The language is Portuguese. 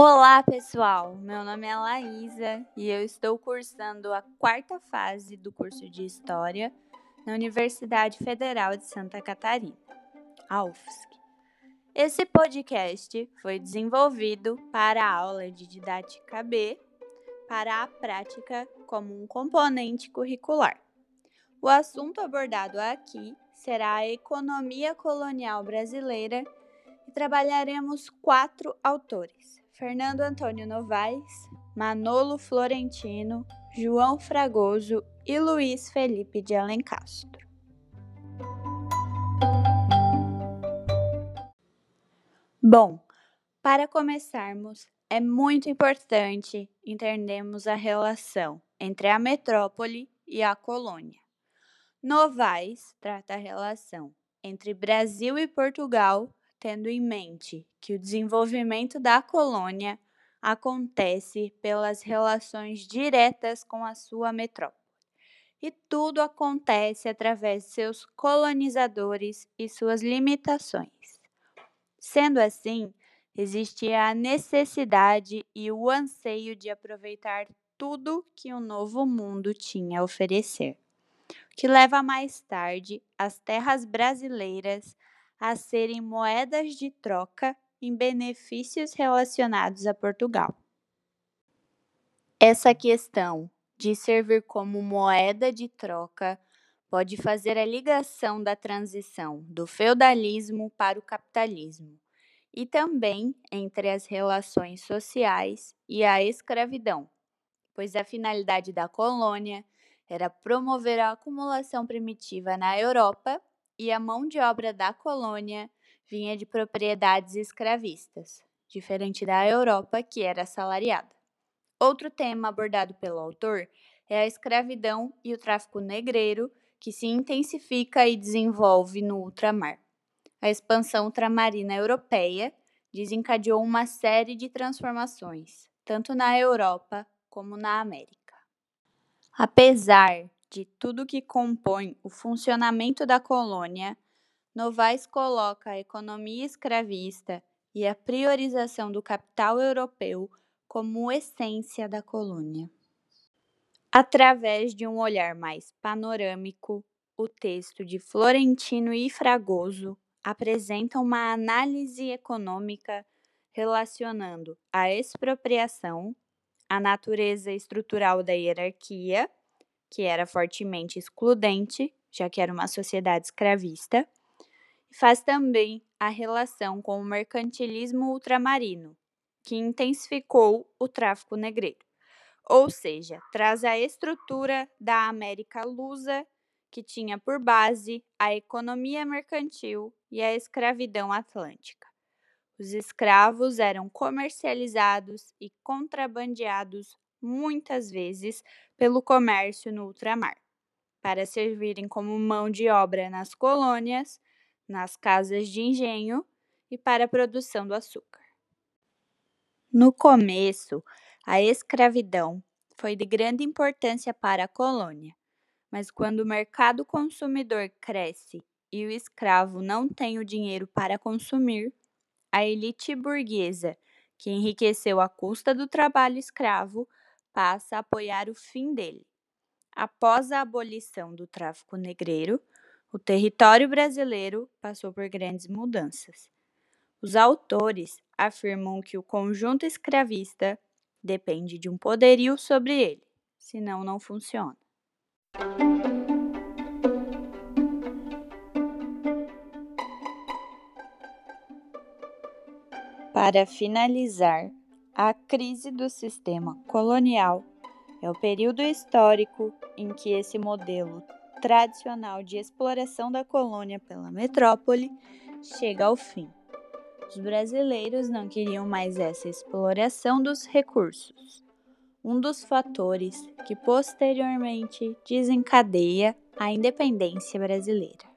Olá, pessoal! Meu nome é Laísa e eu estou cursando a quarta fase do curso de História na Universidade Federal de Santa Catarina, a UFSC. Esse podcast foi desenvolvido para a aula de didática B para a prática como um componente curricular. O assunto abordado aqui será a economia colonial brasileira e trabalharemos quatro autores Fernando Antônio Novaes, Manolo Florentino, João Fragoso e Luiz Felipe de Alencastro. Bom, para começarmos, é muito importante entendermos a relação entre a metrópole e a colônia. Novaes trata a relação entre Brasil e Portugal tendo em mente que o desenvolvimento da colônia acontece pelas relações diretas com a sua metrópole. E tudo acontece através de seus colonizadores e suas limitações. Sendo assim, existia a necessidade e o anseio de aproveitar tudo que o novo mundo tinha a oferecer, que leva mais tarde as terras brasileiras a serem moedas de troca em benefícios relacionados a Portugal. Essa questão de servir como moeda de troca pode fazer a ligação da transição do feudalismo para o capitalismo e também entre as relações sociais e a escravidão, pois a finalidade da colônia era promover a acumulação primitiva na Europa e a mão de obra da colônia vinha de propriedades escravistas, diferente da Europa, que era assalariada. Outro tema abordado pelo autor é a escravidão e o tráfico negreiro, que se intensifica e desenvolve no ultramar. A expansão ultramarina europeia desencadeou uma série de transformações, tanto na Europa como na América. Apesar de tudo que compõe o funcionamento da colônia, Novaes coloca a economia escravista e a priorização do capital europeu como essência da colônia. Através de um olhar mais panorâmico, o texto de Florentino e Fragoso apresenta uma análise econômica relacionando a expropriação, a natureza estrutural da hierarquia que era fortemente excludente, já que era uma sociedade escravista, e faz também a relação com o mercantilismo ultramarino, que intensificou o tráfico negreiro. Ou seja, traz a estrutura da América lusa, que tinha por base a economia mercantil e a escravidão atlântica. Os escravos eram comercializados e contrabandeados muitas vezes pelo comércio no ultramar, para servirem como mão de obra nas colônias, nas casas de engenho e para a produção do açúcar. No começo, a escravidão foi de grande importância para a colônia, mas quando o mercado consumidor cresce e o escravo não tem o dinheiro para consumir, a elite burguesa, que enriqueceu à custa do trabalho escravo, passa a apoiar o fim dele. Após a abolição do tráfico negreiro, o território brasileiro passou por grandes mudanças. Os autores afirmam que o conjunto escravista depende de um poderio sobre ele, senão não funciona. Para finalizar, a crise do sistema colonial é o período histórico em que esse modelo tradicional de exploração da colônia pela metrópole chega ao fim. Os brasileiros não queriam mais essa exploração dos recursos, um dos fatores que posteriormente desencadeia a independência brasileira.